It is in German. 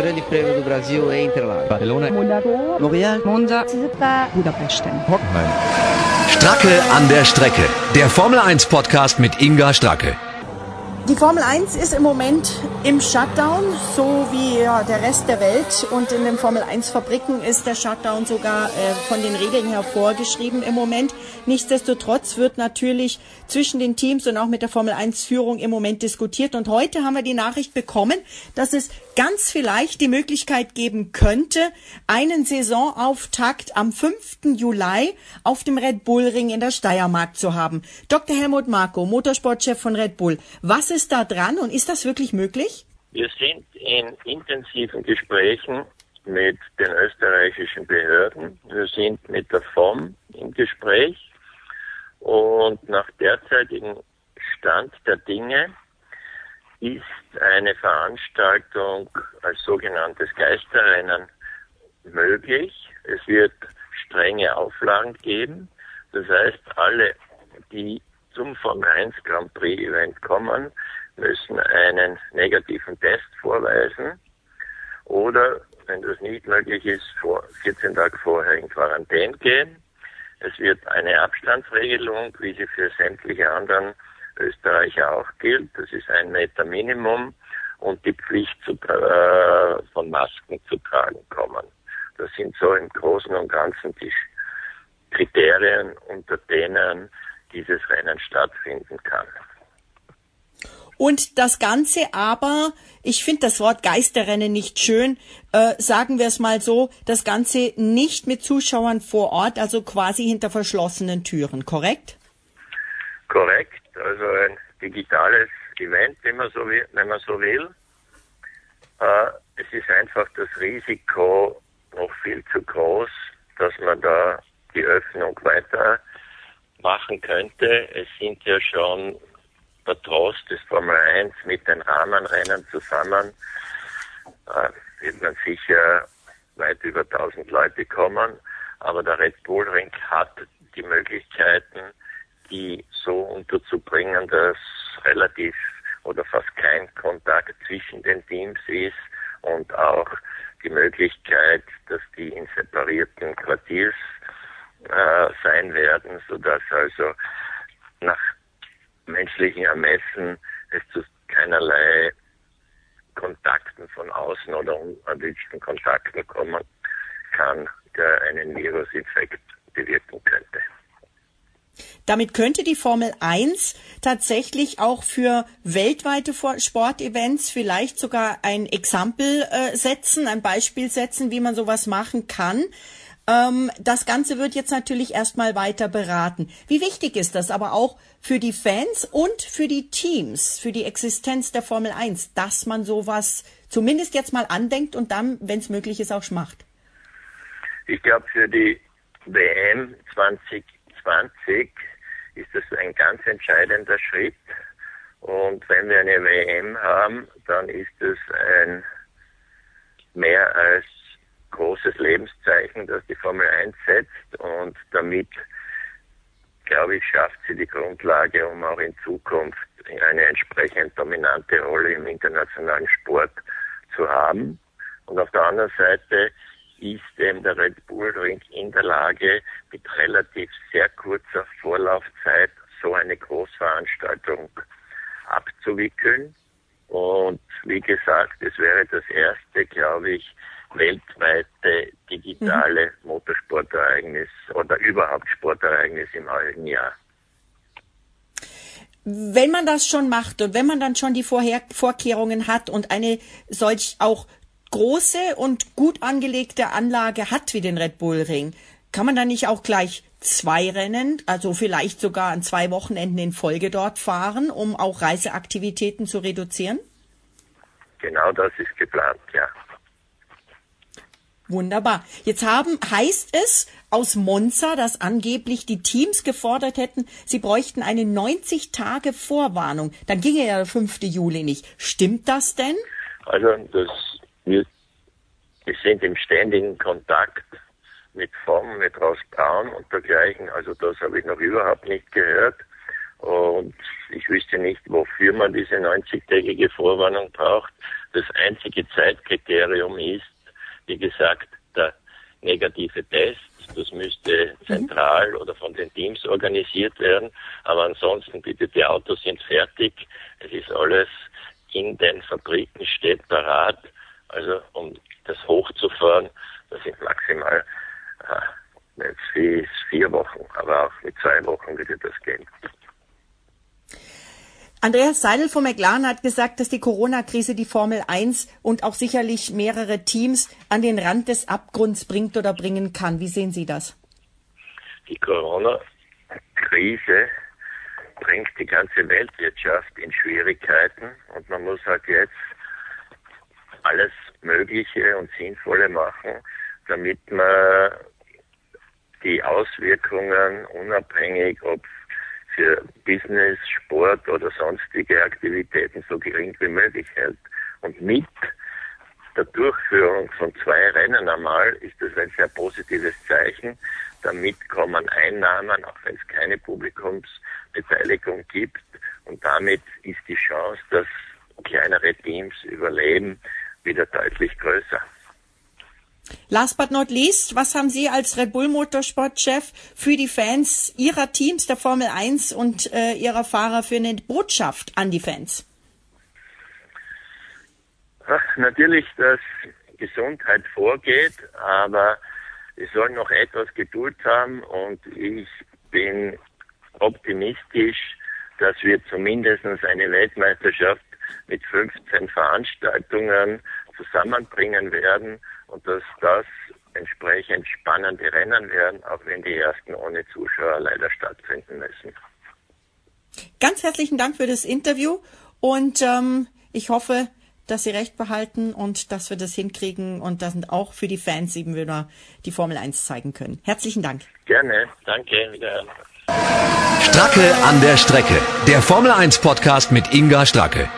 Grande Prêmio do Brasil em Interlagos. Barcelona. Monaco. Montreal. Monza. Budapest. Hockenheim. Stracke an der Strecke. Der Formel 1 Podcast mit Inga Stracke. Die Formel 1 ist im Moment im Shutdown, so wie ja, der Rest der Welt. Und in den Formel 1 Fabriken ist der Shutdown sogar äh, von den Regeln her vorgeschrieben im Moment. Nichtsdestotrotz wird natürlich zwischen den Teams und auch mit der Formel 1 Führung im Moment diskutiert. Und heute haben wir die Nachricht bekommen, dass es ganz vielleicht die Möglichkeit geben könnte, einen Saisonauftakt am 5. Juli auf dem Red Bull Ring in der Steiermark zu haben. Dr. Helmut Marko, Motorsportchef von Red Bull. Was ist da dran und ist das wirklich möglich? Wir sind in intensiven Gesprächen mit den österreichischen Behörden. Wir sind mit der FOM im Gespräch und nach derzeitigem Stand der Dinge ist eine Veranstaltung als sogenanntes Geisterrennen möglich. Es wird strenge Auflagen geben. Das heißt, alle, die zum Formel 1 Grand Prix Event kommen, müssen einen negativen Test vorweisen oder, wenn das nicht möglich ist, vor 14 Tage vorher in Quarantäne gehen. Es wird eine Abstandsregelung, wie sie für sämtliche anderen Österreicher auch gilt. Das ist ein Meter Minimum und die Pflicht zu, äh, von Masken zu tragen kommen. Das sind so im Großen und Ganzen die Kriterien, unter denen dieses Rennen stattfinden kann. Und das Ganze aber, ich finde das Wort Geisterrennen nicht schön, äh, sagen wir es mal so, das Ganze nicht mit Zuschauern vor Ort, also quasi hinter verschlossenen Türen, korrekt? Korrekt, also ein digitales Event, wenn man so will. Wenn man so will. Äh, es ist einfach das Risiko noch viel zu groß, dass man da die Öffnung weiter machen könnte. Es sind ja schon der Trost des Formel 1 mit den Rahmenrennen zusammen äh, wird man sicher weit über 1000 Leute kommen. Aber der Red Bull Ring hat die Möglichkeiten, die so unterzubringen, dass relativ oder fast kein Kontakt zwischen den Teams ist und auch die Möglichkeit, dass die in separierten Quartiers äh, sein werden, sodass also nach menschlichen Ermessen es zu keinerlei Kontakten von außen oder unerwünschten Kontakten kommen kann, der einen Virusinfekt bewirken könnte. Damit könnte die Formel 1 tatsächlich auch für weltweite Sportevents vielleicht sogar ein Exempel äh, setzen, ein Beispiel setzen, wie man sowas machen kann. Ähm, das Ganze wird jetzt natürlich erstmal weiter beraten. Wie wichtig ist das aber auch für die Fans und für die Teams, für die Existenz der Formel 1, dass man sowas zumindest jetzt mal andenkt und dann, wenn es möglich ist, auch macht? Ich glaube, für die WM 2020 ist das ein ganz entscheidender Schritt. Und wenn wir eine WM haben, dann ist es ein mehr als großes Lebenszeichen, das die Formel 1 setzt und damit, glaube ich, schafft sie die Grundlage, um auch in Zukunft eine entsprechend dominante Rolle im internationalen Sport zu haben. Und auf der anderen Seite ist eben der Red Bull Ring in der Lage, mit relativ sehr kurzer Vorlaufzeit so eine Großveranstaltung abzuwickeln. Und wie gesagt, es wäre das erste, glaube ich, weltweite digitale mhm. Motorsportereignis oder überhaupt Sportereignis im halben Jahr. Wenn man das schon macht und wenn man dann schon die Vorher Vorkehrungen hat und eine solch auch große und gut angelegte Anlage hat wie den Red Bull Ring, kann man dann nicht auch gleich zwei Rennen, also vielleicht sogar an zwei Wochenenden in Folge dort fahren, um auch Reiseaktivitäten zu reduzieren? Genau das ist geplant, ja. Wunderbar. Jetzt haben, heißt es aus Monza, dass angeblich die Teams gefordert hätten, sie bräuchten eine 90 Tage Vorwarnung. Dann ginge ja der 5. Juli nicht. Stimmt das denn? Also, das, wir, wir sind im ständigen Kontakt mit FOM, mit Ross Braun und dergleichen. Also das habe ich noch überhaupt nicht gehört. Und ich wüsste nicht, wofür man diese 90-tägige Vorwarnung braucht. Das einzige Zeitkriterium ist, wie gesagt, der negative Test. Das müsste mhm. zentral oder von den Teams organisiert werden. Aber ansonsten bitte, die Autos sind fertig. Es ist alles in den Fabriken steht parat. Also um das hochzufahren, das sind maximal äh, vier, vier Wochen, aber auch mit zwei Wochen würde das gehen. Andreas Seidel von McLaren hat gesagt, dass die Corona-Krise die Formel 1 und auch sicherlich mehrere Teams an den Rand des Abgrunds bringt oder bringen kann. Wie sehen Sie das? Die Corona-Krise bringt die ganze Weltwirtschaft in Schwierigkeiten und man muss halt jetzt alles Mögliche und Sinnvolle machen, damit man die Auswirkungen unabhängig, ob für Business, Sport oder sonstige Aktivitäten so gering wie möglich hält. Und mit der Durchführung von zwei Rennen einmal ist das ein sehr positives Zeichen. Damit kommen Einnahmen, auch wenn es keine Publikumsbeteiligung gibt. Und damit ist die Chance, dass kleinere Teams überleben, wieder deutlich größer. Last but not least, was haben Sie als Red Bull Motorsportchef für die Fans Ihrer Teams der Formel 1 und äh, Ihrer Fahrer für eine Botschaft an die Fans? Ach, natürlich, dass Gesundheit vorgeht, aber wir sollen noch etwas Geduld haben und ich bin optimistisch, dass wir zumindest eine Weltmeisterschaft mit 15 Veranstaltungen zusammenbringen werden und dass das entsprechend spannende Rennen werden, auch wenn die ersten ohne Zuschauer leider stattfinden müssen. Ganz herzlichen Dank für das Interview und ähm, ich hoffe, dass Sie recht behalten und dass wir das hinkriegen und dass auch für die Fans eben wieder die Formel 1 zeigen können. Herzlichen Dank. Gerne, danke, wieder. Stracke an der Strecke. Der Formel 1 Podcast mit Inga Stracke.